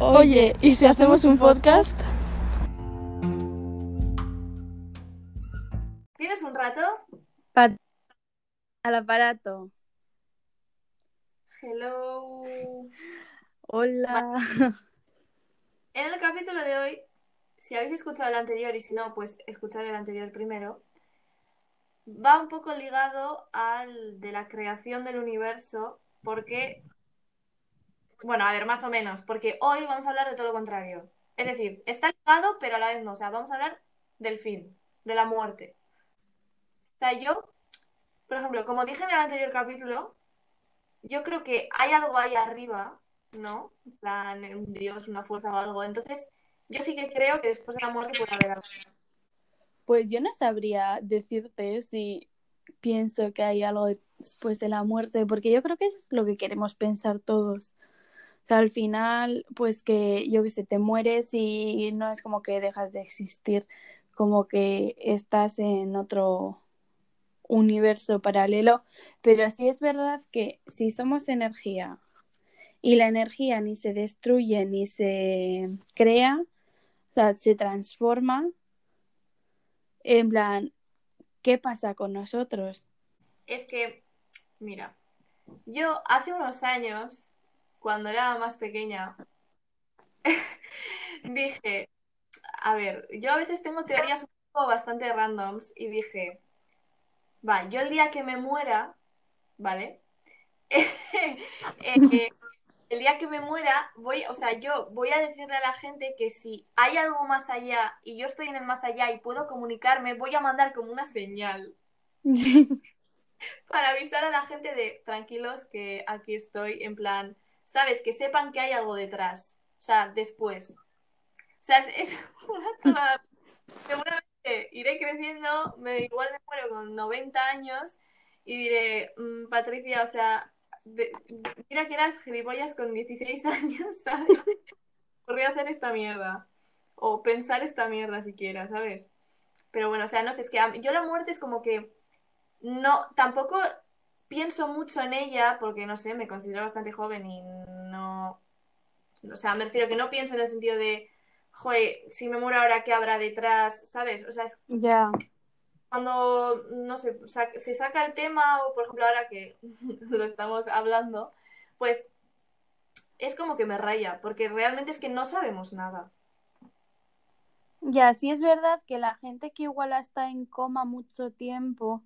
Oye, ¿y si hacemos un podcast? ¿Tienes un rato? Pa- al aparato. Hello. Hola. En el capítulo de hoy, si habéis escuchado el anterior y si no, pues escuchad el anterior primero, va un poco ligado al de la creación del universo, porque, bueno, a ver, más o menos, porque hoy vamos a hablar de todo lo contrario. Es decir, está ligado, pero a la vez no. O sea, vamos a hablar del fin, de la muerte. O sea, yo, por ejemplo, como dije en el anterior capítulo, yo creo que hay algo ahí arriba, ¿no? En plan, un Dios, una fuerza o algo. Entonces, yo sí que creo que después de la muerte puede haber algo. Pues yo no sabría decirte si pienso que hay algo después de la muerte, porque yo creo que eso es lo que queremos pensar todos. O sea, al final, pues que yo que sé, te mueres y no es como que dejas de existir, como que estás en otro universo paralelo, pero sí es verdad que si somos energía y la energía ni se destruye ni se crea, o sea, se transforma, en plan, ¿qué pasa con nosotros? Es que, mira, yo hace unos años, cuando era más pequeña, dije, a ver, yo a veces tengo teorías un poco bastante randoms y dije, va, yo el día que me muera, ¿vale? Eh, el día que me muera, voy, o sea, yo voy a decirle a la gente que si hay algo más allá y yo estoy en el más allá y puedo comunicarme, voy a mandar como una señal para avisar a la gente de tranquilos que aquí estoy, en plan, ¿sabes? Que sepan que hay algo detrás, o sea, después. O sea, es, una chulada. Seguramente iré creciendo, me, igual me muero con 90 años y diré, "Mm, Patricia, o sea, mira que eras gilipollas con 16 años, ¿sabes? Podría hacer esta mierda. O pensar esta mierda siquiera, ¿sabes? Pero bueno, o sea, no sé, es que yo la muerte es como que no, tampoco pienso mucho en ella porque, no sé, me considero bastante joven y no, o sea, me refiero que no pienso en el sentido de, joder, si me muero ahora, ¿qué habrá detrás? ¿Sabes? O sea, es Ya. cuando, no sé, sa- se saca el tema, o por ejemplo ahora que lo estamos hablando, pues es como que me raya, porque realmente es que no sabemos nada. Ya, sí es verdad que la gente que igual está en coma mucho tiempo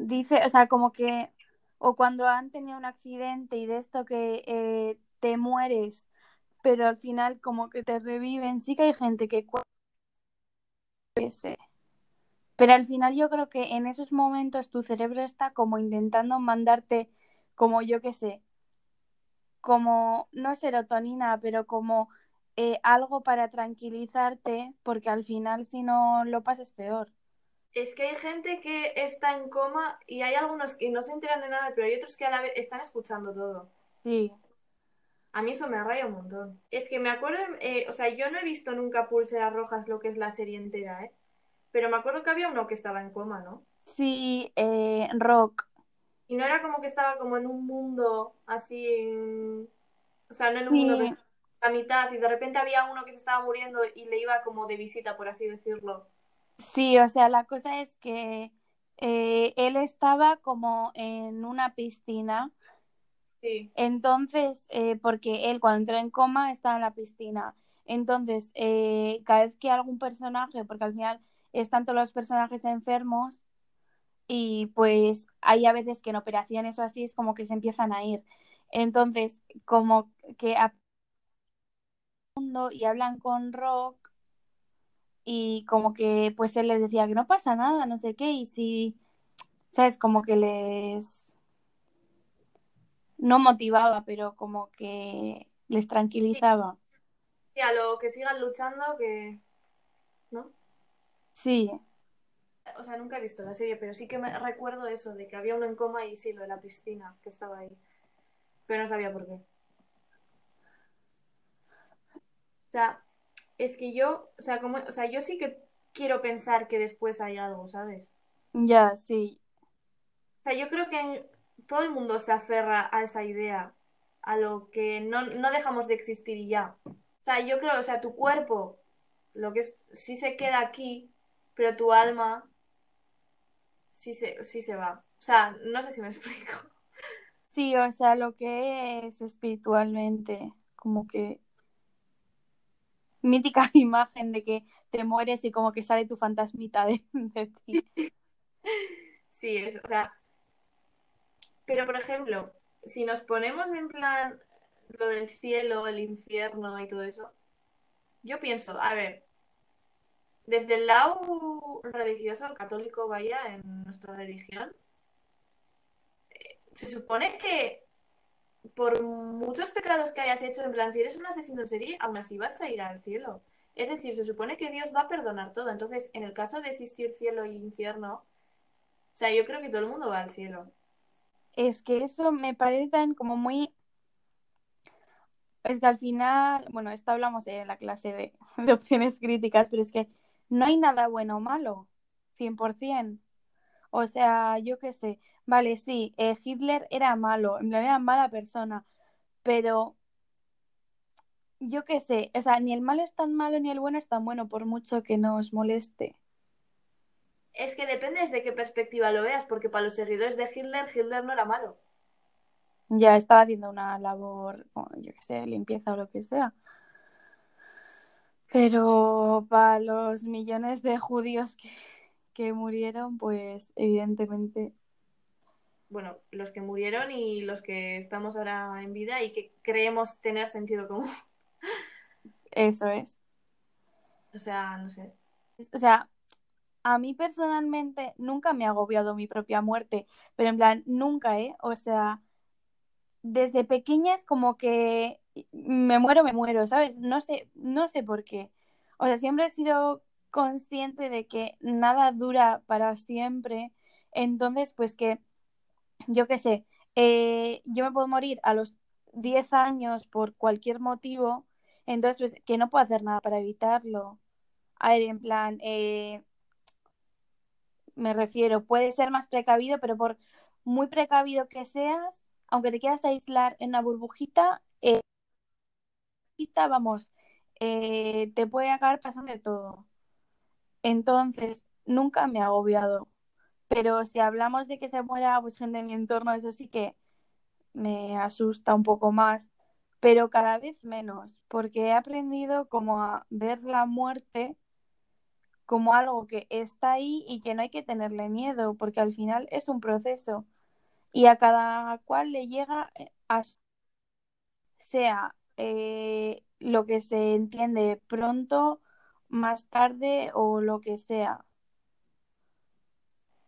dice, o sea, como que, o cuando han tenido un accidente y de esto que eh, te mueres, pero al final como que te reviven, sí que hay gente que. Pero al final yo creo que en esos momentos tu cerebro está como intentando mandarte, como yo qué sé, como, no serotonina, pero como eh, algo para tranquilizarte, porque al final si no lo pasas peor. Es que hay gente que está en coma y hay algunos que no se enteran de nada, pero hay otros que a la vez están escuchando todo. Sí, A mí eso me raya un montón. Es que me acuerdo, eh, o sea, yo no he visto nunca Pulseras Rojas, lo que es la serie entera, ¿eh? Pero me acuerdo que había uno que estaba en coma, ¿no? sí, eh, rock, Y no era como que estaba como en un mundo así, en- o sea, no en un mundo de la mitad y de repente había uno que se estaba muriendo y le iba como de visita, por así decirlo. Sí, o sea, la cosa es que eh, él estaba como en una piscina, Sí, entonces, eh, porque él cuando entró en coma estaba en la piscina, entonces, eh, cada vez que algún personaje, porque al final están todos los personajes enfermos, y pues hay a veces que en operaciones o así es como que se empiezan a ir. Entonces, como que a- y hablan con Rock y como que pues él les decía que no pasa nada, no sé qué, y si, sabes, como que les no motivaba, pero como que les tranquilizaba. y a lo que sigan luchando, que... ¿No? Sí, O sea, nunca he visto la serie, pero sí que me recuerdo eso, de que había uno en coma y sí, lo de la piscina, que estaba ahí. Pero no sabía por qué. O sea, es que yo, o sea, como, o sea, yo sí que quiero pensar que después hay algo, ¿sabes? ya, sí, O sea, yo creo que en- todo el mundo se aferra a esa idea a lo que no, no dejamos de existir y ya. O sea, yo creo, o sea, tu cuerpo, lo que es, sí se queda aquí, pero tu alma sí se, sí se va. O sea, no sé si me explico. Sí, o sea, lo que es espiritualmente, como que mítica imagen de que te mueres y como que sale tu fantasmita de, ti. Sí, es, o sea, pero por ejemplo, si nos ponemos en plan lo del cielo, el infierno y todo eso, yo pienso, a ver, desde el lado religioso, católico, vaya, en nuestra religión, eh, se supone que por muchos pecados que hayas hecho, en plan, si eres un asesino en serie, aún así vas a ir al cielo. Es decir, se supone que Dios va a perdonar todo. Entonces, en el caso de existir cielo y infierno, o sea, yo creo que todo el mundo va al cielo. Es que eso me parece como muy... Es que al final, bueno, esto hablamos en la clase de, de opciones críticas, pero es que no hay nada bueno o malo, 100%. O sea, yo qué sé, vale, sí, eh, Hitler era malo, en plan era mala persona, pero yo qué sé, o sea, ni el malo es tan malo ni el bueno es tan bueno, por mucho que nos moleste. Es que depende de qué perspectiva lo veas, porque para los seguidores de Hitler, Hitler no era malo. Ya estaba haciendo una labor, yo qué sé, limpieza o lo que sea. Pero para los millones de judíos que, que murieron, pues evidentemente Bueno, los que murieron y los que estamos ahora en vida y que creemos tener sentido común. eso es. O sea, no sé. O sea, a mí personalmente nunca me ha agobiado mi propia muerte, pero en plan, nunca, ¿eh? O sea, desde pequeña es como que me muero, me muero, ¿sabes? No sé, no sé por qué. O sea, siempre he sido consciente de que nada dura para siempre, entonces, pues que, yo qué sé, eh, yo me puedo morir a los 10 años por cualquier motivo, entonces, pues que no puedo hacer nada para evitarlo. A ver, en plan, eh, me refiero, puede ser más precavido, pero por muy precavido que seas, aunque te quieras aislar en una burbujita, eh, vamos, eh, te puede acabar pasando de todo. Entonces, nunca me ha agobiado. Pero si hablamos de que se muera pues gente de mi entorno, eso sí que me asusta un poco más, pero cada vez menos, porque he aprendido como a ver la muerte como algo que está ahí y que no hay que tenerle miedo, porque al final es un proceso y a cada cual le llega eh, a sea eh, lo que se entiende pronto, más tarde o lo que sea.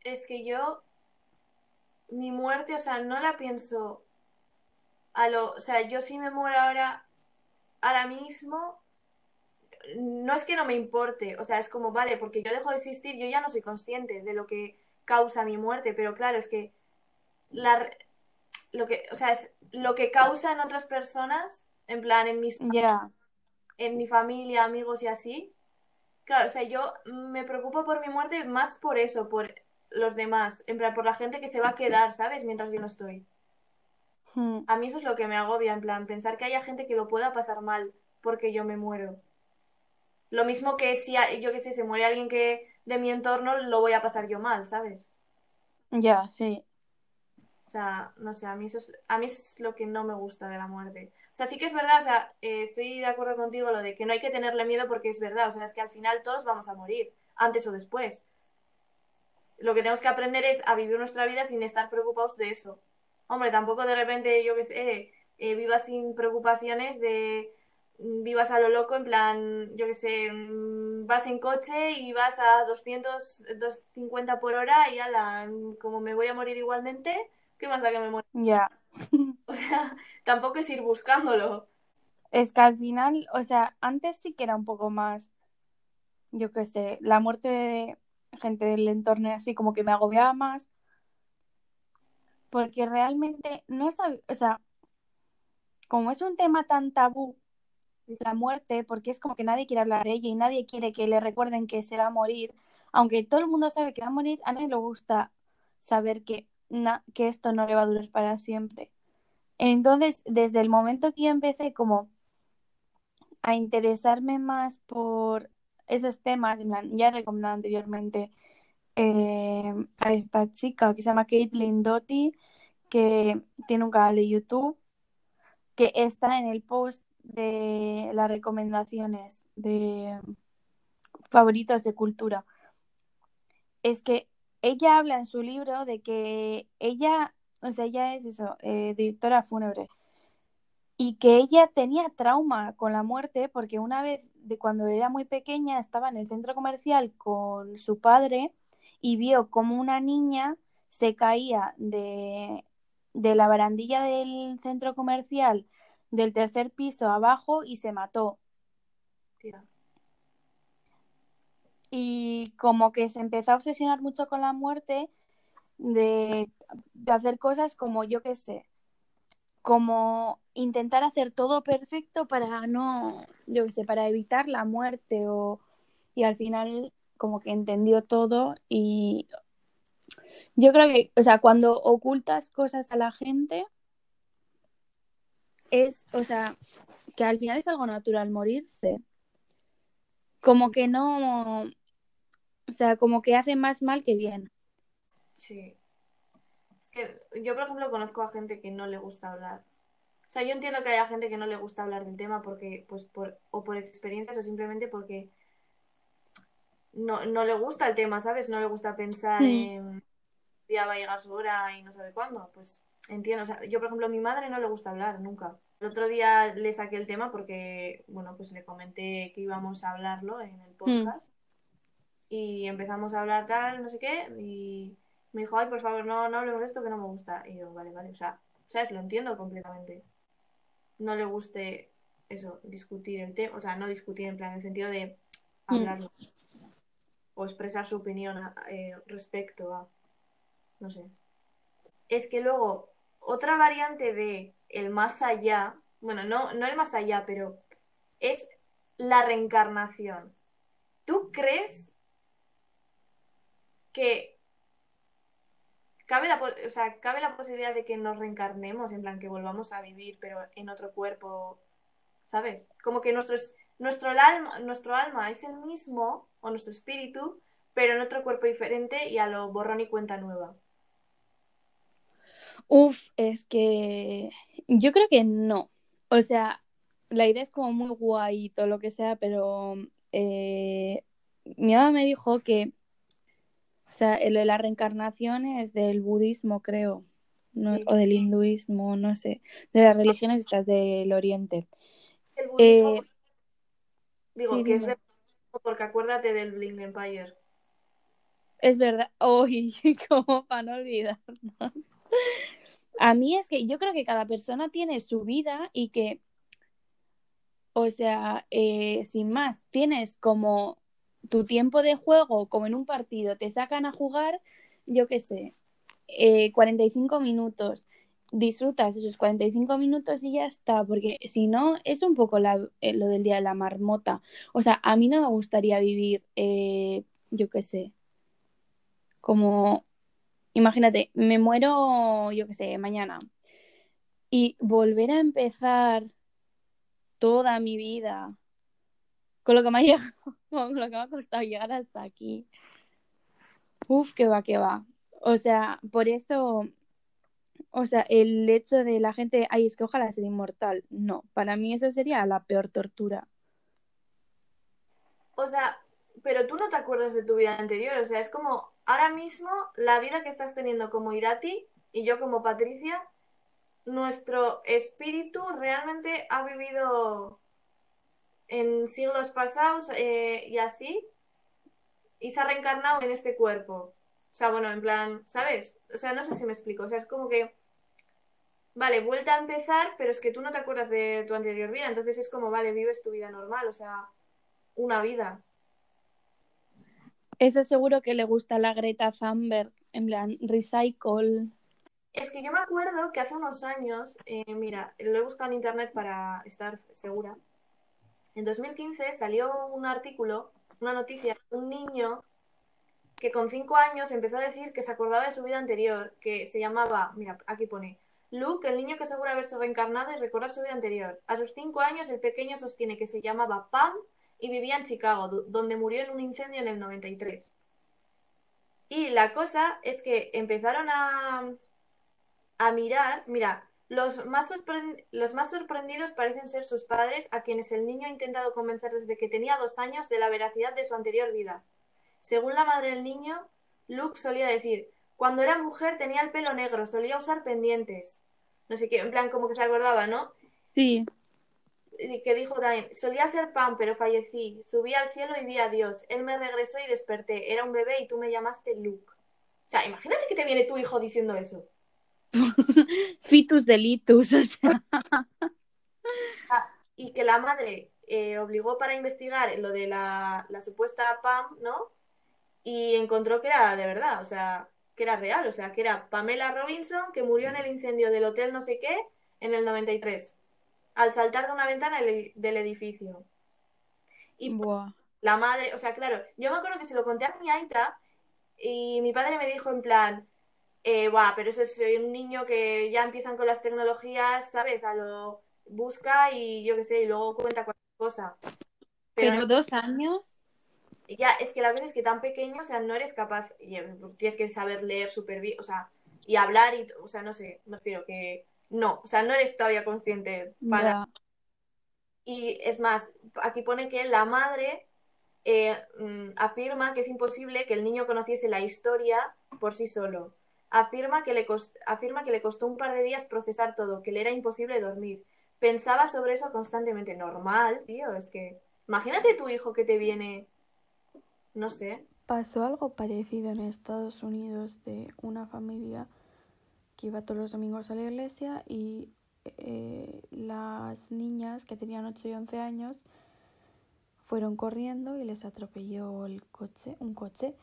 Es que yo, mi muerte, o sea, no la pienso a lo, o sea, yo si me muero ahora, ahora mismo, no es que no me importe, o sea, es como, vale, porque yo dejo de existir, yo ya no soy consciente de lo que causa mi muerte, pero claro, es que la, lo que, o sea, es lo que causa en otras personas, en plan, en mis, Ya, en mi familia, amigos y así, claro, o sea, yo me preocupo por mi muerte más por eso, por los demás, en plan, por la gente que se va a quedar, ¿sabes? Mientras yo no estoy. mm, A mí eso es lo que me agobia, en plan, pensar que haya gente que lo pueda pasar mal porque yo me muero. Lo mismo que si, yo que sé, se muere alguien que de mi entorno, lo voy a pasar yo mal, ¿sabes? ya, sí. O sea, no sé, a mí eso es, a mí eso es lo que no me gusta de la muerte. O sea, sí que es verdad, o sea, eh, estoy de acuerdo contigo lo de que no hay que tenerle miedo porque es verdad, o sea, es que al final todos vamos a morir, antes o después. Lo que tenemos que aprender es a vivir nuestra vida sin estar preocupados de eso. Hombre, tampoco de repente, yo qué sé, eh, vivas sin preocupaciones de mm, vivas a lo loco, en plan, yo qué sé, mm, vas en coche y vas a 200, 250 por hora y ala, mm, como me voy a morir igualmente, ¿qué más da que me muera? Ya. O sea, tampoco es ir buscándolo. Es que al final, o sea, antes sí que era un poco más, yo qué sé, la muerte de gente del entorno así como que me agobiaba más, porque realmente no al- o sea, como es un tema tan tabú, la muerte, porque es como que nadie quiere hablar de ella y nadie quiere que le recuerden que se va a morir, aunque todo el mundo sabe que va a morir, a nadie le gusta saber que, que esto no le va a durar para siempre. Entonces, desde el momento que yo empecé como a interesarme más por esos temas, en plan, ya he recomendado anteriormente eh, a esta chica que se llama Caitlin Doty, que tiene un canal de YouTube, que está en el post de las recomendaciones de favoritos de cultura. Es que ella habla en su libro de que ella, o sea, ella es eso, eh, directora fúnebre, y que ella tenía trauma con la muerte porque una vez de cuando era muy pequeña estaba en el centro comercial con su padre y vio como una niña se caía de, de la barandilla del centro comercial del tercer piso abajo y se mató. Y como que se empezó a obsesionar mucho con la muerte de, de hacer cosas como yo qué sé, como intentar hacer todo perfecto para no, yo qué sé, para evitar la muerte o y al final como que entendió todo y yo creo que, o sea, cuando ocultas cosas a la gente es, o sea, que al final es algo natural morirse. Como que no, o sea, como que hace más mal que bien. Sí. Es que yo, por ejemplo, conozco a gente que no le gusta hablar. O sea, yo entiendo que haya gente que no le gusta hablar del tema porque, pues, por, o por experiencias o simplemente porque no, no le gusta el tema, ¿sabes? No le gusta pensar Mm. en día va a llegar su hora y no sabe cuándo. Pues entiendo. O sea, yo, por ejemplo, a mi madre no le gusta hablar nunca. El otro día le saqué el tema porque, bueno, pues le comenté que íbamos a hablarlo en el podcast. Y empezamos a hablar tal, no sé qué, y me dijo, ay, por favor, no, no hablemos de esto que no me gusta. Y yo, vale, vale, o sea, ¿sabes? Lo entiendo completamente. No le guste eso, discutir el tema, o sea, no discutir en plan, en el sentido de Mm. hablarlo o expresar su opinión a- eh, respecto a, no sé. Es que luego, otra variante de el más allá, bueno, no, no el más allá, pero es la reencarnación. ¿Tú crees que cabe la, o sea, cabe la posibilidad de que nos reencarnemos, en plan que volvamos a vivir, pero en otro cuerpo, ¿sabes? Como que nuestro, es- nuestro, alma, nuestro alma es el mismo, o nuestro espíritu, pero en otro cuerpo diferente y a lo borrón y cuenta nueva. Uf, es que yo creo que no. O sea, la idea es como muy guay todo lo que sea, pero eh, mi mamá me dijo que, o sea, lo de la reencarnación es del budismo, creo, no- Sí. o del hinduismo, no sé, de las religiones estas del Oriente. El budismo, Eh, digo, sí, que es dime. de... Porque acuérdate del Bling Empire. Es verdad, uy, como para no olvidar. A mí es que yo creo que cada persona tiene su vida y que, o sea, eh, sin más, tienes como tu tiempo de juego, como en un partido, te sacan a jugar, yo qué sé, eh, 45 minutos, disfrutas esos 45 minutos y ya está, porque si no, es un poco la- eh, lo del día de la marmota. O sea, a mí no me gustaría vivir, eh, yo qué sé, como, imagínate, me muero, yo qué sé, mañana y volver a empezar toda mi vida con lo que me ha llegado, con lo que me ha costado llegar hasta aquí. Uf, que va, que va. O sea, por eso, o sea, el hecho de la gente, ay, es que ojalá ser inmortal. No, para mí eso sería la peor tortura. O sea, pero tú no te acuerdas de tu vida anterior. O sea, es como ahora mismo la vida que estás teniendo como Irati y yo como Patricia, nuestro espíritu realmente ha vivido en siglos pasados eh, y así y se ha reencarnado en este cuerpo. O sea, bueno, en plan, ¿sabes? O sea, no sé si me explico. O sea, es como que, vale, vuelta a empezar, pero es que tú no te acuerdas de tu anterior vida. Entonces es como, vale, vives tu vida normal. O sea, una vida. Eso seguro que le gusta a la Greta Thunberg, en plan, recycle. Es que yo me acuerdo que hace unos años, eh, mira, lo he buscado en internet para estar segura. En 2015 salió un artículo, una noticia, un niño que con cinco años empezó a decir que se acordaba de su vida anterior, que se llamaba, mira, aquí pone, Luke, el niño que asegura haberse reencarnado y recordar su vida anterior. A sus cinco años, el pequeño sostiene que se llamaba Pam y vivía en Chicago, donde murió en un incendio en el 93. Y la cosa es que empezaron a, a mirar, mira, los más, los más sorprendidos parecen ser sus padres, a quienes el niño ha intentado convencer desde que tenía dos años de la veracidad de su anterior vida. Según la madre del niño, Luke solía decir, cuando era mujer tenía el pelo negro, solía usar pendientes. No sé qué, en plan como que se acordaba, ¿no? Sí. Y que dijo también, solía ser pan, pero fallecí. Subí al cielo y vi a Dios. Él me regresó y desperté. Era un bebé y tú me llamaste Luke. O sea, imagínate que te viene tu hijo diciendo eso. Fitus delitus, o sea. Ah, y que la madre eh, obligó para investigar lo de la, la supuesta Pam, ¿no? Y encontró que era de verdad, o sea, que era real, o sea, que era Pamela Robinson que murió en el incendio del hotel no sé qué en el 93, al saltar de una ventana del edificio. Y la madre, o sea, claro, yo me acuerdo que se lo conté a mi aita y mi padre me dijo en plan, eh, pero ese es un niño que ya empiezan con las tecnologías, ¿sabes? A lo busca y yo qué sé, y luego cuenta cualquier cosa. Pero, dos años. Ya, es que la cosa es que tan pequeño, o sea, no eres capaz, eh, tienes que saber leer súper bien, o sea, y hablar y, o sea, no sé, me refiero que no, o sea, no eres todavía consciente para... Y es más, aquí pone que la madre eh, mm, afirma que es imposible que el niño conociese la historia por sí solo Afirma que, le afirma que le costó un par de días procesar todo, que le era imposible dormir. Pensaba sobre eso constantemente. Normal, tío, es que... Imagínate tu hijo que te viene... No sé. Pasó algo parecido en Estados Unidos de una familia que iba todos los domingos a la iglesia y eh, las niñas que tenían 8 y 11 años fueron corriendo y les atropelló el coche, un coche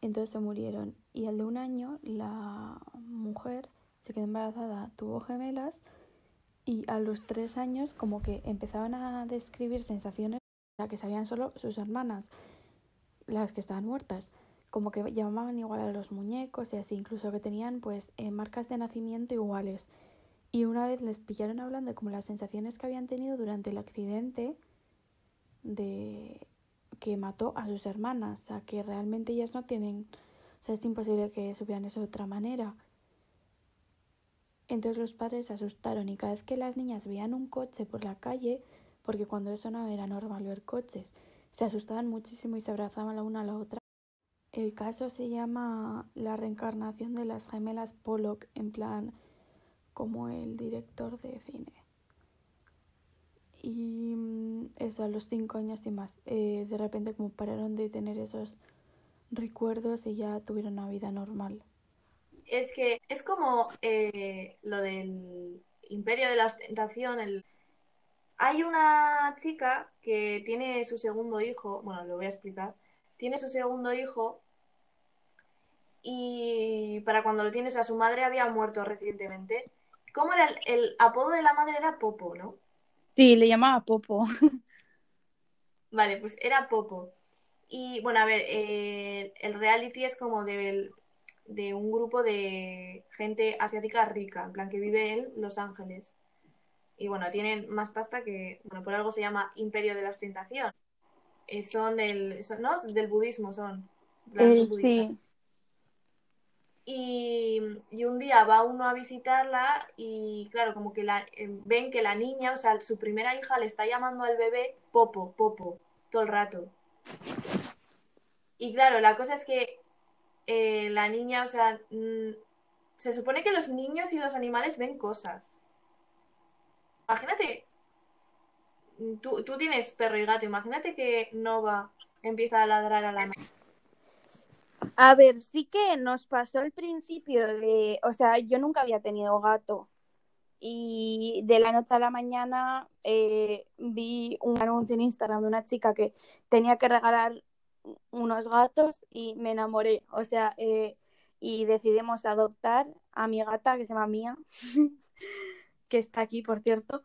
entonces se murieron. Y al de un año, la mujer se quedó embarazada, tuvo gemelas y a los tres años como que empezaban a describir sensaciones que sabían solo sus hermanas, las que estaban muertas. Como que llamaban igual a los muñecos y así, incluso que tenían pues eh, marcas de nacimiento iguales. Y una vez les pillaron hablando de como las sensaciones que habían tenido durante el accidente de que mató a sus hermanas, o sea, que realmente ellas no tienen, o sea, es imposible que supieran eso de otra manera. Entonces los padres se asustaron y cada vez que las niñas veían un coche por la calle, porque cuando eso no era normal ver coches, se asustaban muchísimo y se abrazaban la una a la otra. El caso se llama La reencarnación de las gemelas Pollock, en plan como el director de cine. Y mm, eso, a los cinco años y más, eh, de repente como pararon de tener esos recuerdos y ya tuvieron una vida normal. Es que es como eh, lo del imperio de la ostentación. El... Hay una chica que tiene su segundo hijo, bueno, lo voy a explicar, tiene su segundo hijo y para cuando lo tiene, o sea, su madre había muerto recientemente. ¿Cómo era el, el apodo de la madre? Era Popo, ¿no? Sí, le llamaba Popo. Vale, pues era Popo. Y bueno, a ver, eh, el reality es como de, de un grupo de gente asiática rica, en plan que vive en Los Ángeles. Y bueno, tienen más pasta que, bueno, por algo se llama Imperio de la Ostentación. Eh, son del, son, ¿no? Del budismo son. Eh, sí. Y, un día va uno a visitarla y claro, como que la, eh, ven que la niña, o sea, su primera hija le está llamando al bebé Popo, Popo, todo el rato. Y claro, la cosa es que eh, la niña, o sea, mm, se supone que los niños y los animales ven cosas. Imagínate, tú, tú tienes perro y gato, imagínate que Nova empieza a ladrar a la noche a ver, sí que nos pasó al principio de, o sea, yo nunca había tenido gato y de la noche a la mañana eh, vi un anuncio en Instagram de una chica que tenía que regalar unos gatos y me enamoré, o sea, eh, y decidimos adoptar a mi gata que se llama Mía, que está aquí, por cierto,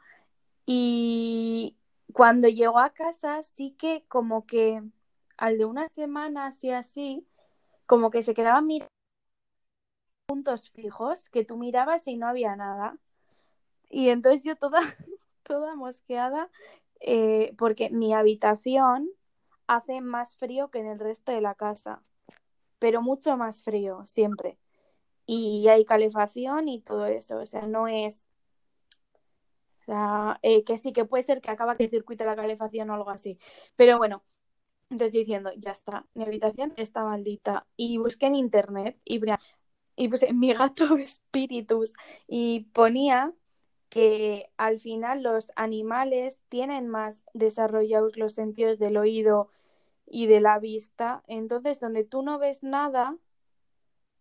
y cuando llegó a casa sí que como que al de una semana así así, como que se quedaba mirando puntos fijos que tú mirabas y no había nada. Y entonces yo toda, toda mosqueada, eh, porque mi habitación hace más frío que en el resto de la casa, pero mucho más frío, siempre. Y hay calefacción y todo eso, o sea, no es... Eh, que sí, que puede ser que acaba que circuite la calefacción o algo así. Pero bueno, entonces diciendo, ya está, mi habitación está maldita. Y busqué en internet y, y puse mi gato espíritus y ponía que al final los animales tienen más desarrollados los sentidos del oído y de la vista, entonces donde tú no ves nada,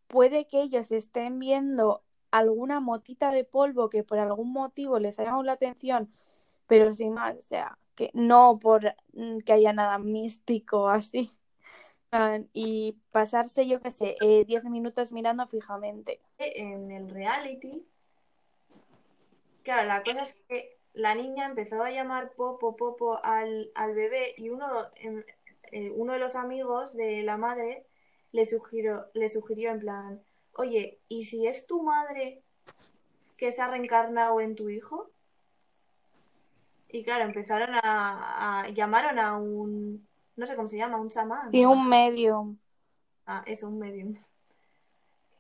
puede que ellos estén viendo alguna motita de polvo que por algún motivo les haya llamado la atención, pero sin más, o sea, que no por mm, que haya nada místico así. Y pasarse, yo qué sé, 10 eh, minutos mirando fijamente. En el reality Claro, la cosa es que la niña empezó a llamar Popo, Popo al, bebé y uno, em, eh, uno de los amigos de la madre le sugirió, le sugirió en plan, oye, ¿y si es tu madre que se ha reencarnado en tu hijo? Y claro, empezaron a, llamaron a un, no sé cómo se llama, un chamán. Sí, un medium. Ah, eso, un medium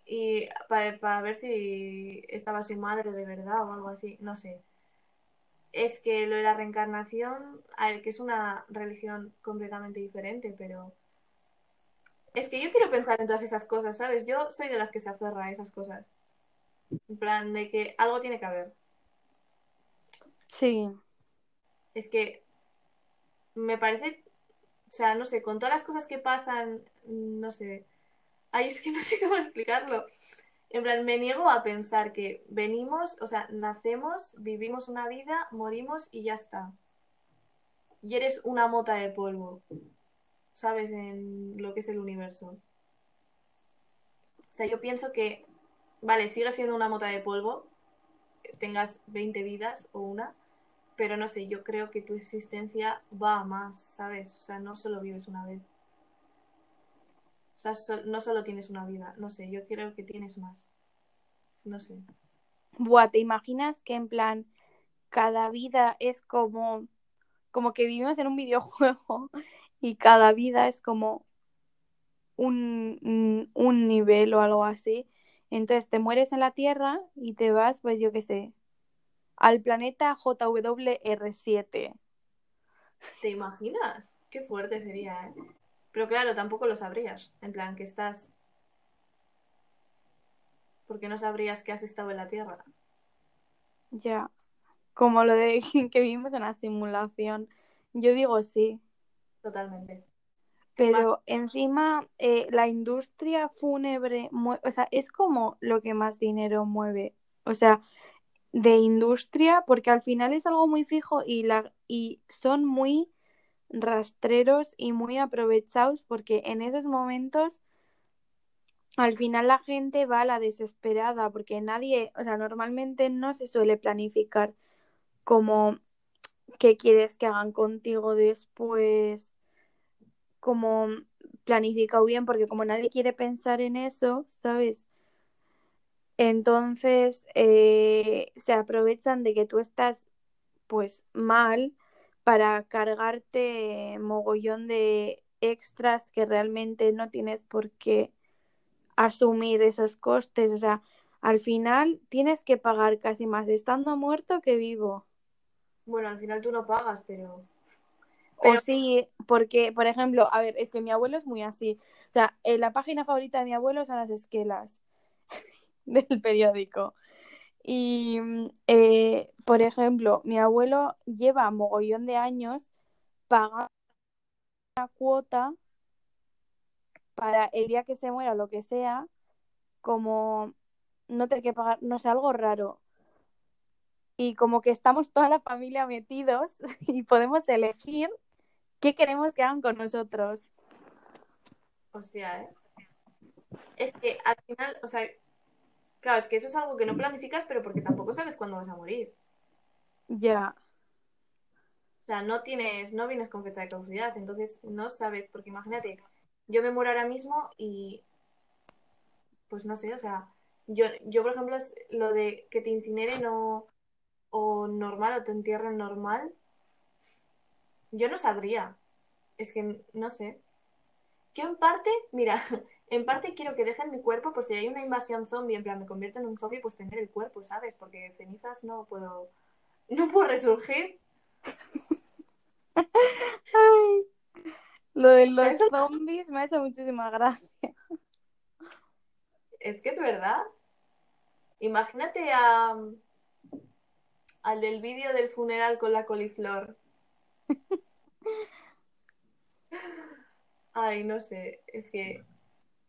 y para, ver si estaba su madre de verdad o algo así, no sé. Es que lo de la reencarnación, que es una religión completamente diferente, pero es que yo quiero pensar en todas esas cosas, ¿sabes? Yo soy de las que se aferra a esas cosas. En plan, de que algo tiene que haber. Sí. Es que me parece, o sea, no sé, con todas las cosas que pasan, no sé, Ay, es que no sé cómo explicarlo. En plan, me niego a pensar que venimos, o sea, nacemos, vivimos una vida, morimos y ya está. Y eres una mota de polvo, ¿sabes? En lo que es el universo. O sea, yo pienso que, vale, sigue siendo una mota de polvo, tengas 20 vidas o una, pero no sé, yo creo que tu existencia va a más, ¿sabes? O sea, no solo vives una vez. O sea, no solo tienes una vida, no sé, yo creo que tienes más. No sé. Buah, ¿te imaginas que en plan cada vida es como como que vivimos en un videojuego y cada vida es como un, un nivel o algo así. Entonces te mueres en la Tierra y te vas, pues yo qué sé, al planeta JWR7. ¿Te imaginas? Qué fuerte sería, ¿eh? Pero claro, tampoco lo sabrías. En plan, que estás. Porque no sabrías que has estado en la Tierra. Ya. Como lo de que vivimos en la simulación. Yo digo sí. Totalmente. Pero encima eh, la industria fúnebre, o sea, es como lo que más dinero mueve. O sea, de industria, porque al final es algo muy fijo y, la, y son muy rastreros y muy aprovechados porque en esos momentos al final la gente va a la desesperada porque nadie, o sea, normalmente no se suele planificar como qué quieres que hagan contigo después, como planificado bien, porque como nadie quiere pensar en eso, ¿sabes? Entonces eh, se aprovechan de que tú estás pues mal para cargarte mogollón de extras que realmente no tienes por qué asumir esos costes. O sea, al final tienes que pagar casi más estando muerto que vivo. Bueno, al final tú no pagas, pero... O sí, porque, por ejemplo, a ver, es que mi abuelo es muy así. O sea, eh, la página favorita de mi abuelo son las esquelas del periódico. Y, mm, eh, por ejemplo, mi abuelo lleva mogollón de años pagando una cuota para el día que se muera o lo que sea, como no tener que pagar, no sé, algo raro. Y como que estamos toda la familia metidos y podemos elegir qué queremos que hagan con nosotros. Hostia, ¿eh? Es que al final, o sea, Claro, es que eso es algo que no planificas, pero porque tampoco sabes cuándo vas a morir. Ya. O sea, no tienes, no vienes con fecha de caducidad, entonces no sabes, porque imagínate, yo me muero ahora mismo y pues no sé, o sea, Yo, yo, por ejemplo, es lo de que te incineren o, o normal o te entierren normal. Yo no sabría. Es que no sé. Yo en parte, mira, en parte quiero que dejen mi cuerpo por si hay una invasión zombie, en plan me convierto en un zombie, pues tener el cuerpo, ¿sabes? Porque cenizas no puedo, no puedo resurgir. Ay, lo de los zombies me hace muchísima gracia. Es que es verdad. Imagínate a, al del vídeo del funeral con la coliflor. Ay, no sé, es que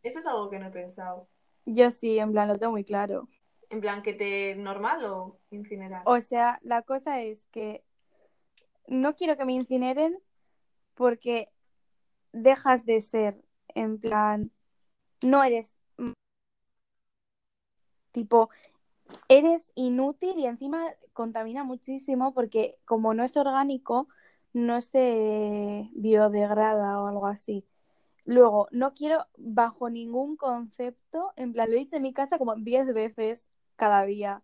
eso es algo que no he pensado. Yo sí, en plan, lo tengo muy claro. ¿En plan que te normal o incinerar? O sea, la cosa es que no quiero que me incineren porque dejas de ser, en plan, no eres tipo, eres inútil y encima contamina muchísimo porque como no es orgánico, no se biodegrada o algo así. Luego, no quiero bajo ningún concepto, en plan, lo dicho en mi casa como 10 veces cada día,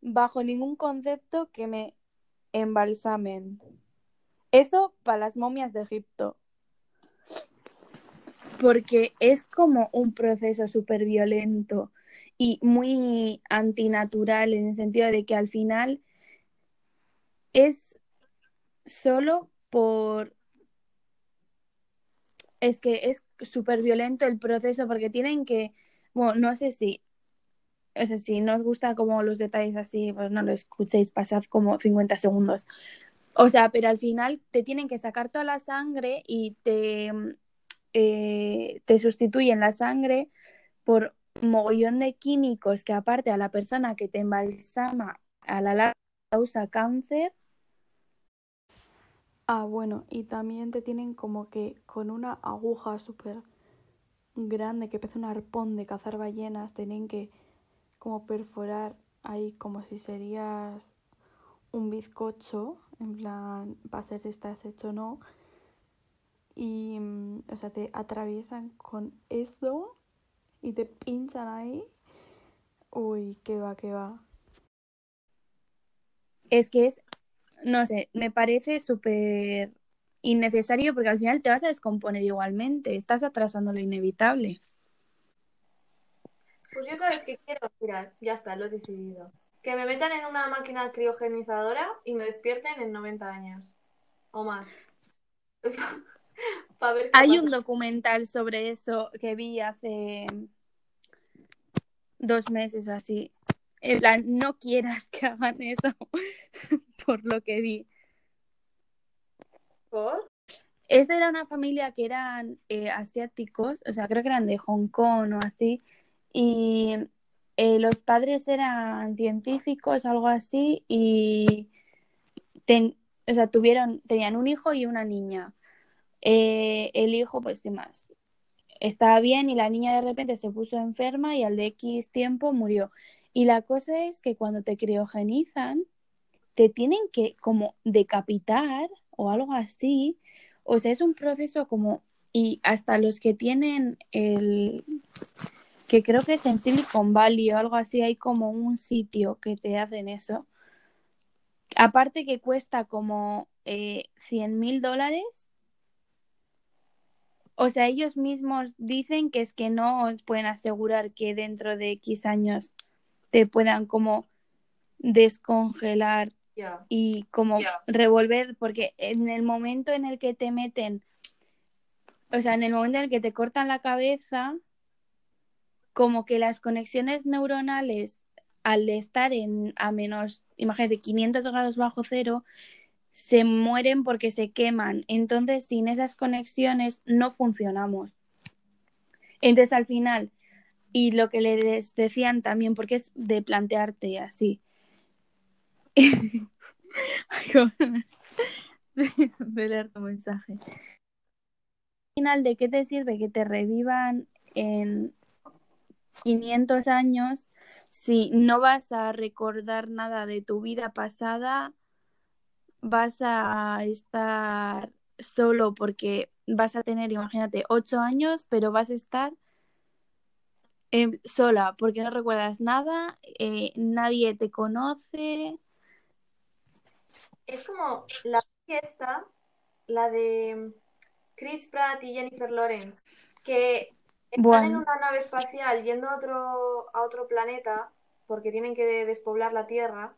bajo ningún concepto que me embalsamen. Eso para las momias de Egipto. Porque es como un proceso súper violento y muy antinatural en el sentido de que al final es solo por es que es súper violento el proceso porque tienen que, bueno, no sé si, es sé, si no os gusta como los detalles así, pues no lo escuchéis, pasad como 50 segundos. O sea, pero al final te tienen que sacar toda la sangre y te, eh, te sustituyen la sangre por mogollón de químicos que aparte a la persona que te embalsama a la larga causa cáncer Ah, bueno, y también te tienen como que con una aguja súper grande que parece un arpón de cazar ballenas, tienen que como perforar ahí como si serías un bizcocho, en plan, para ser si estás hecho o no. Y, mm, o sea, te atraviesan con eso y te pinchan ahí. Uy, qué va, qué va. Es que es no sé, me parece súper innecesario porque al final te vas a descomponer igualmente, estás atrasando lo inevitable. Pues yo sabes que quiero, mira, ya está, lo he decidido. Que me metan en una máquina criogenizadora y me despierten en 90 años o más. ver Hay un documental sobre eso que vi hace dos meses o así. En plan, no quieras que hagan eso por lo que vi. ¿Por? Esa era una familia que eran eh, asiáticos, o sea, creo que eran de Hong Kong o así, y eh, los padres eran científicos, algo así, y o sea, tuvieron, tenían un hijo y una niña. Eh, el hijo, pues sin más, estaba bien y la niña de repente se puso enferma y al de X tiempo murió. Y la cosa es que cuando te criogenizan, te tienen que como decapitar o algo así. O sea, es un proceso como, y hasta los que tienen el, que creo que es en Silicon Valley o algo así, hay como un sitio que te hacen eso. Aparte que cuesta como eh, 100 mil dólares. O sea, ellos mismos dicen que es que no os pueden asegurar que dentro de X años te puedan como descongelar y como revolver, porque en el momento en el que te meten, o sea, en el momento en el que te cortan la cabeza, como que las conexiones neuronales al estar en a menos, imagínate, 500 grados bajo cero, se mueren porque se queman. Entonces, sin esas conexiones no funcionamos. Entonces, al final, y lo que les decían también, porque es de plantearte así. leer tu mensaje. Al final, ¿de qué te sirve que te revivan en 500 años si no vas a recordar nada de tu vida pasada? Vas a estar solo porque vas a tener, imagínate, 8 años, pero vas a estar Em, sola, porque no recuerdas nada, eh, nadie te conoce. Es como la fiesta, la de Chris Pratt y Jennifer Lawrence, que están en una nave espacial yendo a otro, a otro planeta porque tienen que despoblar la Tierra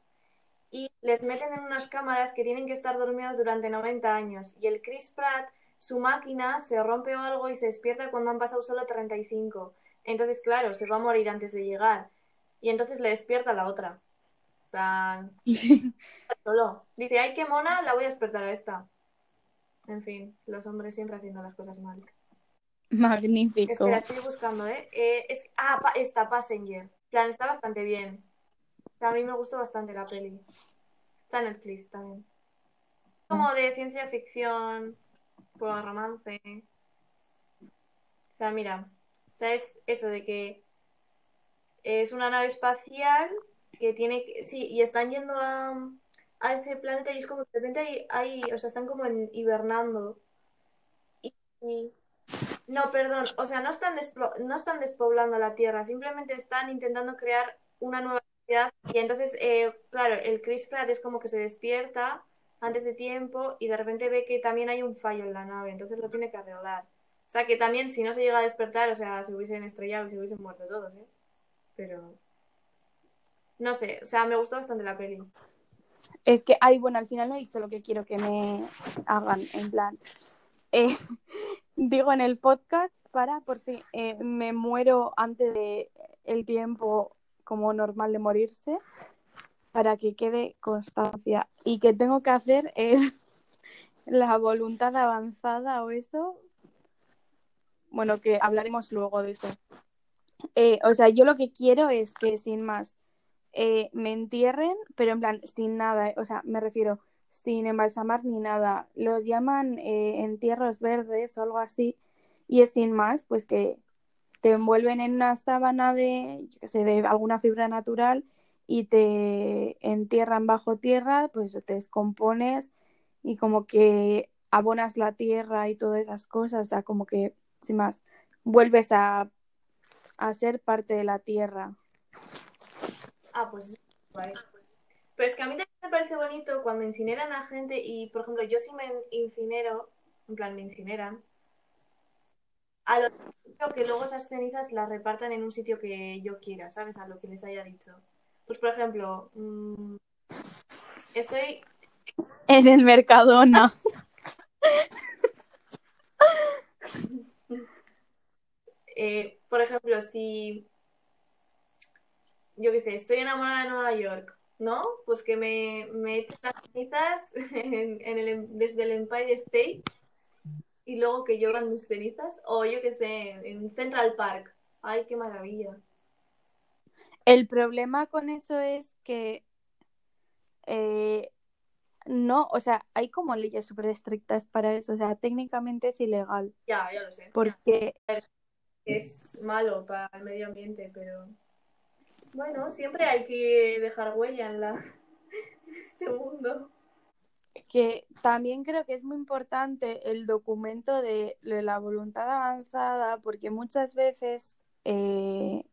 y les meten en unas cámaras que tienen que estar dormidos durante 90 años. Y el Chris Pratt, su máquina se rompe o algo y se despierta cuando han pasado solo 35. Entonces, claro, se va a morir antes de llegar. Y entonces le despierta la otra. Plan, solo. Dice, ay, qué mona, la voy a despertar a esta. En fin, los hombres siempre haciendo las cosas mal. magnífico. Espera, estoy buscando, ¿eh? Eh, es... Ah, pa- esta, Passenger. En plan, está bastante bien. O sea, a mí me gustó bastante la peli. Está en Netflix también. Como de ciencia ficción, pues romance. O sea, mira, o sea, es eso de que es una nave espacial que tiene que... Sí, y están yendo a, a ese planeta y es como de repente hay, hay- o sea, están como en, hibernando. Y, y- No, perdón, o sea, no están, desplo- no están despoblando la Tierra, simplemente están intentando crear una nueva sociedad. Y entonces, eh, claro, el Chris Pratt es como que se despierta antes de tiempo y de repente ve que también hay un fallo en la nave, entonces lo tiene que arreglar. O sea, que también si no se llega a despertar, o sea, se hubiesen estrellado y se hubiesen muerto todos, ¿eh? Pero... No sé, o sea, me gustó bastante la peli. Es que, ay, bueno, al final no he dicho lo que quiero que me hagan, en plan. eh, digo en el podcast para, por si eh, me muero antes de el tiempo como normal de morirse, para que quede constancia. Y que tengo que hacer eh, la voluntad avanzada o eso. Bueno, que hablaremos luego de eso. Eh, o sea, yo lo que quiero es que sin más eh, me entierren, pero en plan, sin nada, o sea, me refiero, sin embalsamar ni nada. Los llaman eh, entierros verdes o algo así, y es sin más, pues que te envuelven en una sábana de, yo qué sé, de alguna fibra natural y te entierran bajo tierra, pues te descompones y como que abonas la tierra y todas esas cosas, o sea, como que, sin más, vuelves a, a ser parte de la tierra. Ah, pues. Pero es que a mí también me parece bonito cuando incineran a gente y, por ejemplo, yo si me incinero, en plan me incineran, a lo que luego esas cenizas las repartan en un sitio que yo quiera, ¿sabes? A lo que les haya dicho. Pues, por ejemplo, mm, estoy... En el Mercadona. eh, por ejemplo, si... Yo qué sé, estoy enamorada de Nueva York, ¿no? Pues que me, me echen las cenizas en, en el, desde el Empire State y luego que lloran mis cenizas. O yo qué sé, en Central Park. Ay, qué maravilla. El problema con eso es que eh, no, o sea, hay como leyes súper estrictas para eso, o sea, técnicamente es ilegal, Ya, ya lo sé. porque Es malo para el medio ambiente, pero bueno, siempre hay que dejar huella en la este mundo. que también creo que es muy importante el documento de la voluntad avanzada, porque muchas veces eh,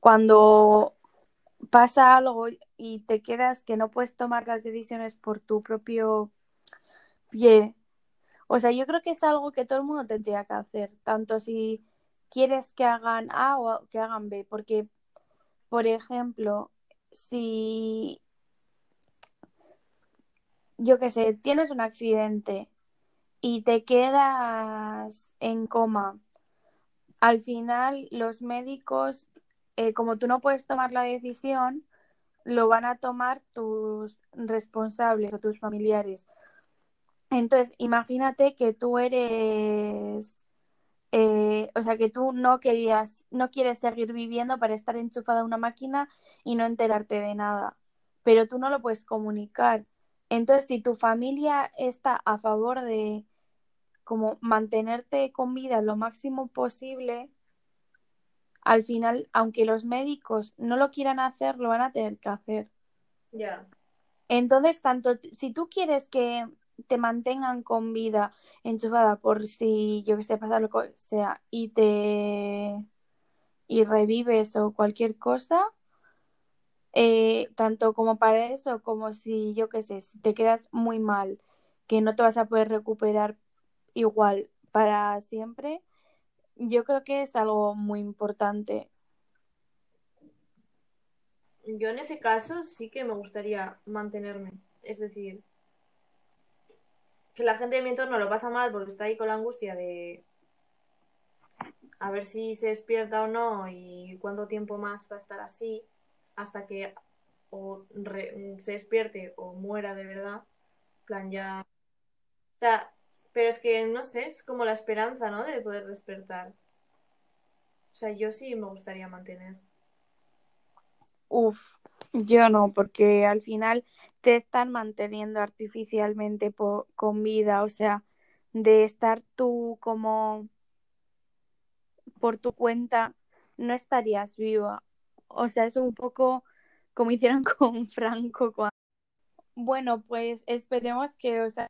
cuando pasa algo y te quedas que no puedes tomar las decisiones por tu propio pie, o sea, yo creo que es algo que todo el mundo tendría que hacer, tanto si quieres que hagan A o que hagan B, porque, por ejemplo, si yo qué sé, tienes un accidente y te quedas en coma, al final los médicos, eh, como tú no puedes tomar la decisión, lo van a tomar tus responsables o tus familiares. Entonces, imagínate que tú eres, eh, o sea, que tú no querías, no quieres seguir viviendo para estar enchufada a una máquina y no enterarte de nada, pero tú no lo puedes comunicar. Entonces, si tu familia está a favor de como mantenerte con vida lo máximo posible, al final, aunque los médicos no lo quieran hacer, lo van a tener que hacer. Ya. Entonces, tanto si tú quieres que te mantengan con vida enchufada por si, yo que sé, pasa lo que sea, y te y revives o cualquier cosa, eh, tanto como para eso, como si, yo qué sé, si te quedas muy mal, que no te vas a poder recuperar igual para siempre, yo creo que es algo muy importante. Yo en ese caso sí que me gustaría mantenerme. Es decir, que la gente de mi entorno lo pasa mal porque está ahí con la angustia de a ver si se despierta o no y cuánto tiempo más va a estar así hasta que o se despierte o muera de verdad. Plan, ya. O sea, pero es que no sé, es como la esperanza, ¿no? De poder despertar. O sea, yo sí me gustaría mantener. Uf, yo no, porque al final te están manteniendo artificialmente con vida, o sea, de estar tú como por tu cuenta, no estarías viva. O sea, es un poco como hicieron con Franco. cua- Bueno, pues esperemos que os haya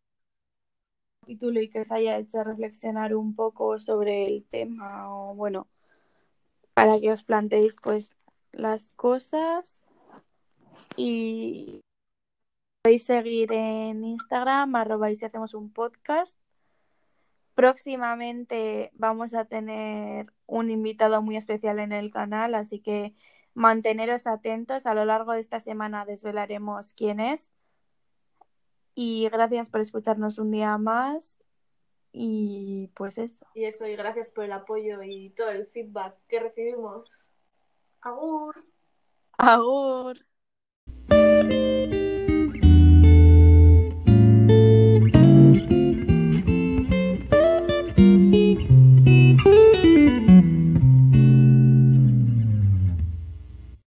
capítulo y que os haya hecho reflexionar un poco sobre el tema o bueno, para que os planteéis pues las cosas y podéis seguir en Instagram, arroba y si hacemos un podcast. Próximamente vamos a tener un invitado muy especial en el canal, así que manteneros atentos. A lo largo de esta semana desvelaremos quién es. Y gracias por escucharnos un día más. Y pues eso. Y eso, y gracias por el apoyo y todo el feedback que recibimos. Agur. Agur.